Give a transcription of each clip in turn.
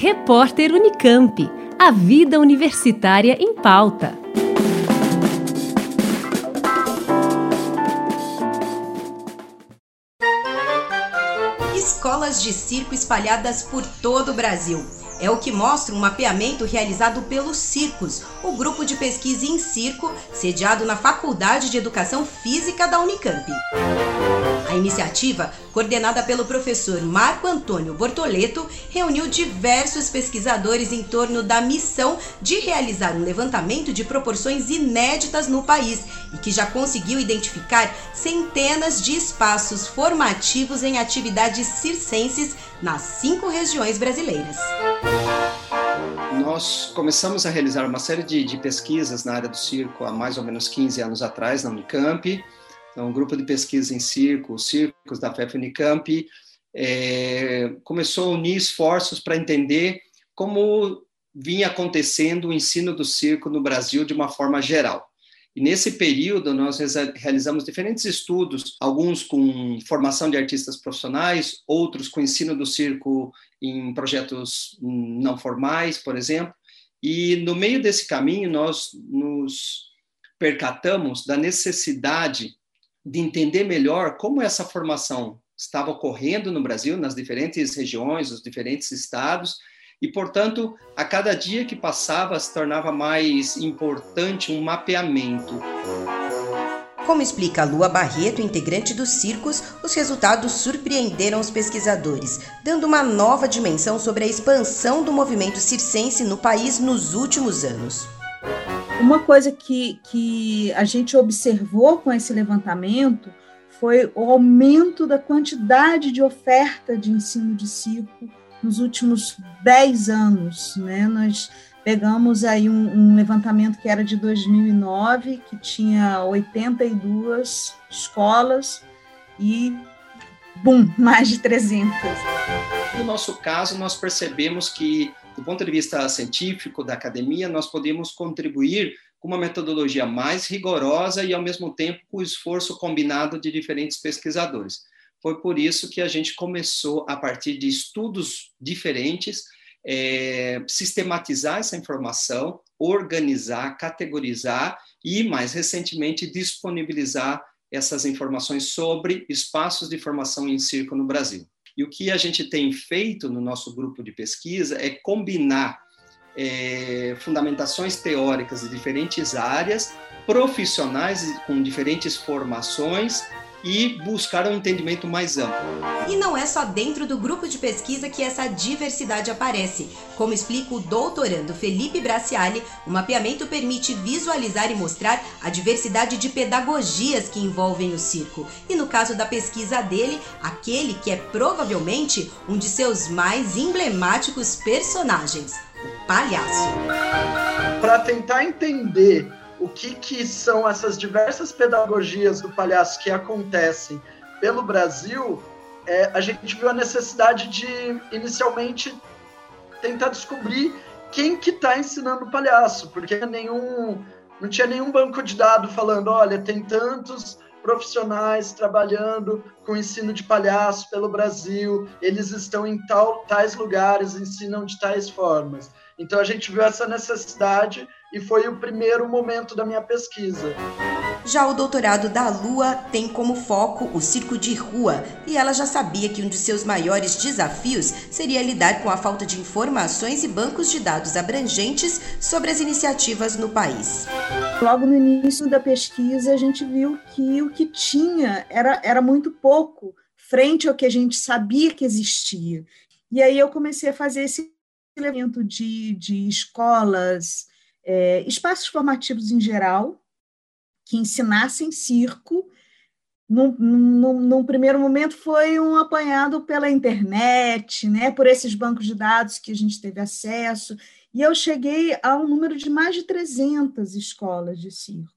Repórter Unicamp. A vida universitária em pauta. Escolas de circo espalhadas por todo o Brasil. É o que mostra um mapeamento realizado pelo Circos, o grupo de pesquisa em circo sediado na Faculdade de Educação Física da Unicamp. A iniciativa, coordenada pelo professor Marco Antônio Bortoleto, reuniu diversos pesquisadores em torno da missão de realizar um levantamento de proporções inéditas no país e que já conseguiu identificar centenas de espaços formativos em atividades circenses nas cinco regiões brasileiras. Nós começamos a realizar uma série de, de pesquisas na área do circo há mais ou menos 15 anos atrás, na Unicamp então, um grupo de pesquisa em circo, os circos da FEF Unicamp, é, começou a unir esforços para entender como vinha acontecendo o ensino do circo no Brasil de uma forma geral. E nesse período, nós realizamos diferentes estudos, alguns com formação de artistas profissionais, outros com ensino do circo em projetos não formais, por exemplo. E no meio desse caminho, nós nos percatamos da necessidade de entender melhor como essa formação estava ocorrendo no Brasil, nas diferentes regiões, nos diferentes estados, e, portanto, a cada dia que passava se tornava mais importante um mapeamento. Como explica Lua Barreto, integrante dos circos, os resultados surpreenderam os pesquisadores, dando uma nova dimensão sobre a expansão do movimento circense no país nos últimos anos. Uma coisa que, que a gente observou com esse levantamento foi o aumento da quantidade de oferta de ensino de circo nos últimos 10 anos. Né? Nós pegamos aí um, um, levantamento que era de 2009, que tinha 82 escolas e, bum, mais de 300. No nosso caso, nós percebemos que do ponto de vista científico, da academia, nós podemos contribuir com uma metodologia mais rigorosa e, ao mesmo tempo, com o esforço combinado de diferentes pesquisadores. Foi por isso que a gente começou, a partir de estudos diferentes, é, sistematizar essa informação, organizar, categorizar e, mais recentemente, disponibilizar essas informações sobre espaços de formação em circo no Brasil. E o que a gente tem feito no nosso grupo de pesquisa é combinar é, fundamentações teóricas de diferentes áreas, profissionais com diferentes formações e buscar um entendimento mais amplo. E não é só dentro do grupo de pesquisa que essa diversidade aparece. Como explica o doutorando Felipe Braciali, o mapeamento permite visualizar e mostrar a diversidade de pedagogias que envolvem o circo. E no caso da pesquisa dele, aquele que é provavelmente um de seus mais emblemáticos personagens, o palhaço. Para tentar entender o que, que são essas diversas pedagogias do palhaço que acontecem pelo Brasil, é, a gente viu a necessidade de, inicialmente, tentar descobrir quem que está ensinando o palhaço, porque nenhum, não tinha nenhum banco de dados falando, olha, tem tantos profissionais trabalhando com ensino de palhaço pelo Brasil, eles estão em tal, tais lugares, ensinam de tais formas. Então a gente viu essa necessidade e foi o primeiro momento da minha pesquisa. Já o doutorado da Lua tem como foco o circo de rua e ela já sabia que um de seus maiores desafios seria lidar com a falta de informações e bancos de dados abrangentes sobre as iniciativas no país. Logo no início da pesquisa, a gente viu que o que tinha era, era muito pouco frente ao que a gente sabia que existia. E aí eu comecei a fazer esse evento de, de escolas, é, espaços formativos em geral, que ensinassem circo. Num, num, num, primeiro momento foi um apanhado pela internet, né, por esses bancos de dados que a gente teve acesso, e eu cheguei a um número de mais de 300 escolas de circo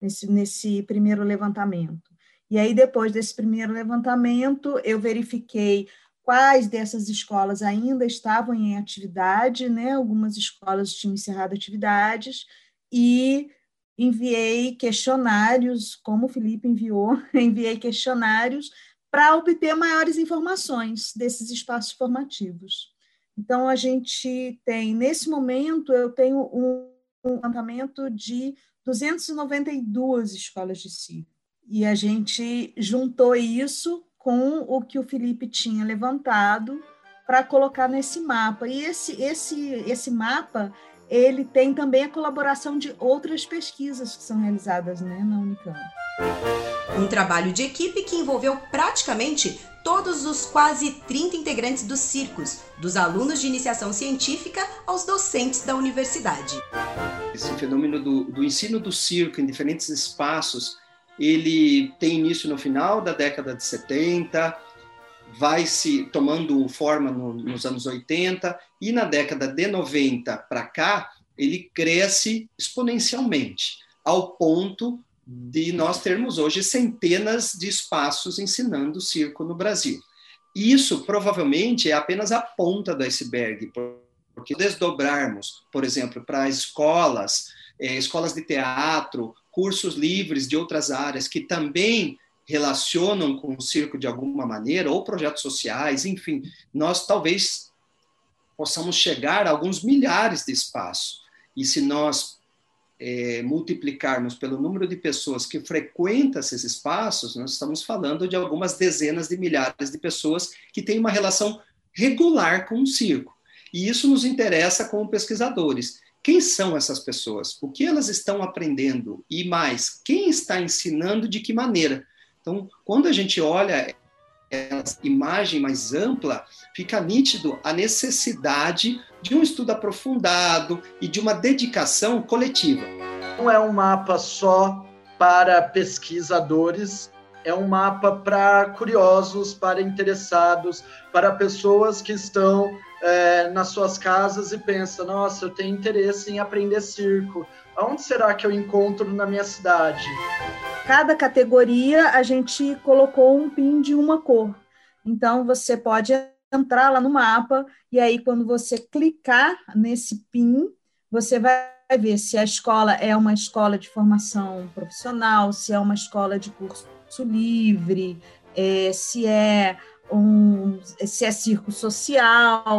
nesse, nesse primeiro levantamento. E aí, depois desse primeiro levantamento, eu verifiquei quais dessas escolas ainda estavam em atividade, né? Algumas escolas tinham encerrado atividades e enviei questionários, como o Felipe enviou, enviei questionários para obter maiores informações desses espaços formativos. Então, a gente tem, nesse momento, eu tenho um, levantamento de 292 escolas de circo. E a gente juntou isso com o que o Felipe tinha levantado para colocar nesse mapa. E esse, esse, esse mapa ele tem também a colaboração de outras pesquisas que são realizadas né, na Unicamp. Um trabalho de equipe que envolveu praticamente todos os quase 30 integrantes dos circos, dos alunos de iniciação científica aos docentes da universidade. Esse fenômeno do, do ensino do circo em diferentes espaços, ele tem início no final da década de 70, vai se tomando forma no, nos anos 80 e na década de 90 para cá ele cresce exponencialmente ao ponto de nós termos hoje centenas de espaços ensinando circo no Brasil. Isso provavelmente é apenas a ponta do iceberg, porque desdobrarmos, por exemplo, para escolas, é, escolas de teatro, cursos livres de outras áreas que também relacionam com o circo de alguma maneira, ou projetos sociais, enfim, nós talvez possamos chegar a alguns milhares de espaços. E se nós é, multiplicarmos pelo número de pessoas que frequentam esses espaços, nós estamos falando de algumas dezenas de milhares de pessoas que têm uma relação regular com o circo. E isso nos interessa como pesquisadores. Quem são essas pessoas? O que elas estão aprendendo? E mais, quem está ensinando de que maneira? Então, quando a gente olha essa imagem mais ampla, fica nítido a necessidade de um estudo aprofundado e de uma dedicação coletiva. Não é um mapa só para pesquisadores, é um mapa para curiosos, para interessados, para pessoas que estão é, nas suas casas e pensam: nossa, eu tenho interesse em aprender circo. Aonde será que eu encontro na minha cidade? Cada categoria a gente colocou um pin de uma cor. Então você pode entrar lá no mapa e aí quando você clicar nesse pin, você vai ver se a escola é uma escola de formação profissional, se é uma escola de curso livre, é, se é um, se é circo social.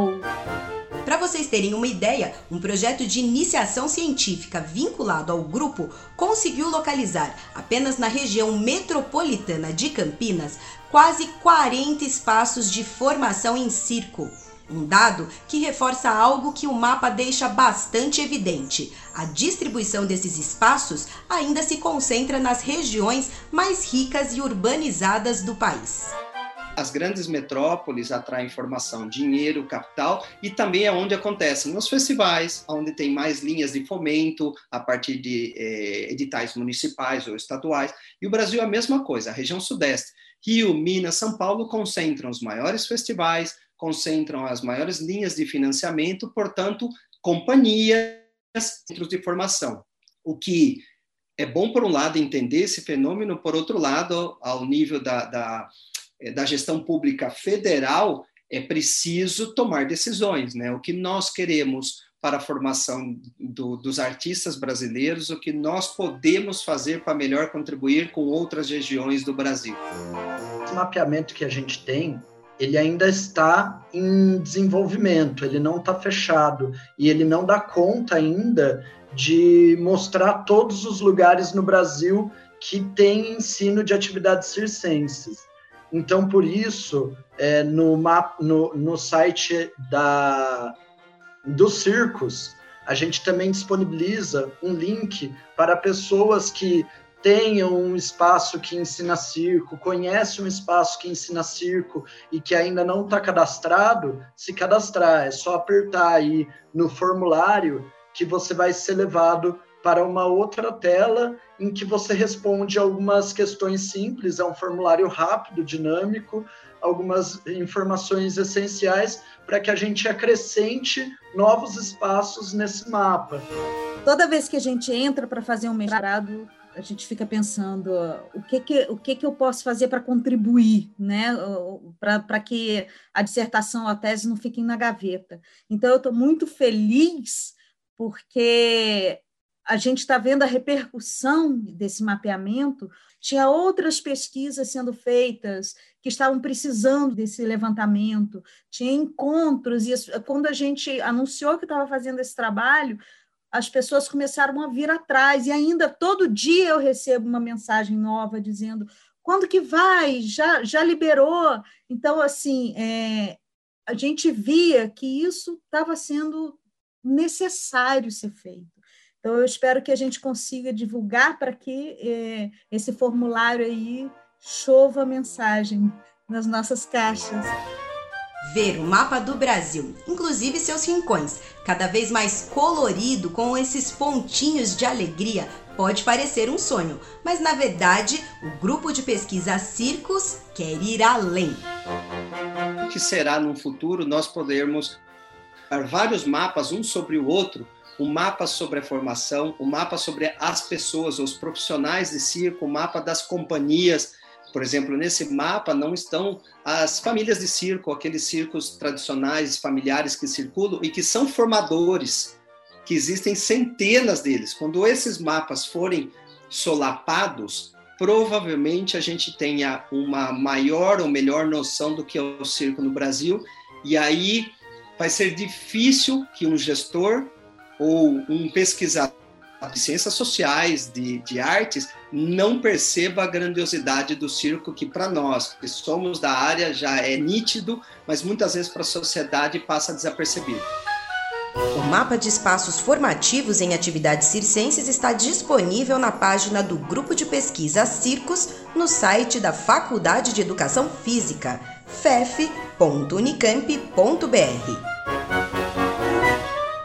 Para vocês terem uma ideia, um projeto de iniciação científica vinculado ao grupo conseguiu localizar, apenas na região metropolitana de Campinas, quase 40 espaços de formação em circo. Um dado que reforça algo que o mapa deixa bastante evidente: a distribuição desses espaços ainda se concentra nas regiões mais ricas e urbanizadas do país as grandes metrópoles atraem informação, dinheiro, capital, e também é onde acontecem nos festivais, onde tem mais linhas de fomento a partir de eh, editais municipais ou estaduais. E o Brasil é a mesma coisa, a região sudeste. Rio, Minas, São Paulo concentram os maiores festivais, concentram as maiores linhas de financiamento, portanto, companhias, centros de formação. O que é bom, por um lado, entender esse fenômeno, por outro lado, ao nível da, da da gestão pública federal, é preciso tomar decisões, né? O que nós queremos para a formação do, dos artistas brasileiros, o que nós podemos fazer para melhor contribuir com outras regiões do Brasil. O mapeamento que a gente tem, ele ainda está em desenvolvimento, ele não está fechado e ele não dá conta ainda de mostrar todos os lugares no Brasil que tem ensino de atividades circenses. Então, por isso, é, no, map, no, no site da, dos circos, a gente também disponibiliza um link para pessoas que tenham um espaço que ensina circo, conhece um espaço que ensina circo e que ainda não está cadastrado, se cadastrar. É só apertar aí no formulário que você vai ser levado para uma outra tela em que você responde algumas questões simples, é um formulário rápido, dinâmico, algumas informações essenciais para que a gente acrescente novos espaços nesse mapa. Toda vez que a gente entra para fazer um mestrado, a gente fica pensando o que que, o que, que eu posso fazer para contribuir, né? para que a dissertação, a tese não fiquem na gaveta. Então, eu estou muito feliz porque a gente está vendo a repercussão desse mapeamento. Tinha outras pesquisas sendo feitas que estavam precisando desse levantamento, tinha encontros, e quando a gente anunciou que estava fazendo esse trabalho, as pessoas começaram a vir atrás, e ainda todo dia eu recebo uma mensagem nova dizendo quando que vai? Já, já liberou? Então, assim, é, a gente via que isso estava sendo necessário ser feito. Então, eu espero que a gente consiga divulgar para que é, esse formulário aí chova a mensagem nas nossas caixas. Ver o mapa do Brasil, inclusive seus rincões, cada vez mais colorido com esses pontinhos de alegria, pode parecer um sonho, mas na verdade o grupo de pesquisa Circos quer ir além. O que será no futuro nós podermos dar vários mapas um sobre o outro um mapa sobre a formação, um mapa sobre as pessoas, os profissionais de circo, o mapa das companhias. Por exemplo, nesse mapa não estão as famílias de circo, aqueles circos tradicionais, familiares que circulam e que são formadores, que existem centenas deles. Quando esses mapas forem solapados, provavelmente a gente tenha uma maior ou melhor noção do que é o circo no Brasil, e aí vai ser difícil que um gestor ou um pesquisador de ciências sociais, de, de artes, não perceba a grandiosidade do circo, que para nós, que somos da área, já é nítido, mas muitas vezes para a sociedade passa desapercebido. O mapa de espaços formativos em atividades circenses está disponível na página do Grupo de Pesquisa Circos no site da Faculdade de Educação Física, fef.unicamp.br.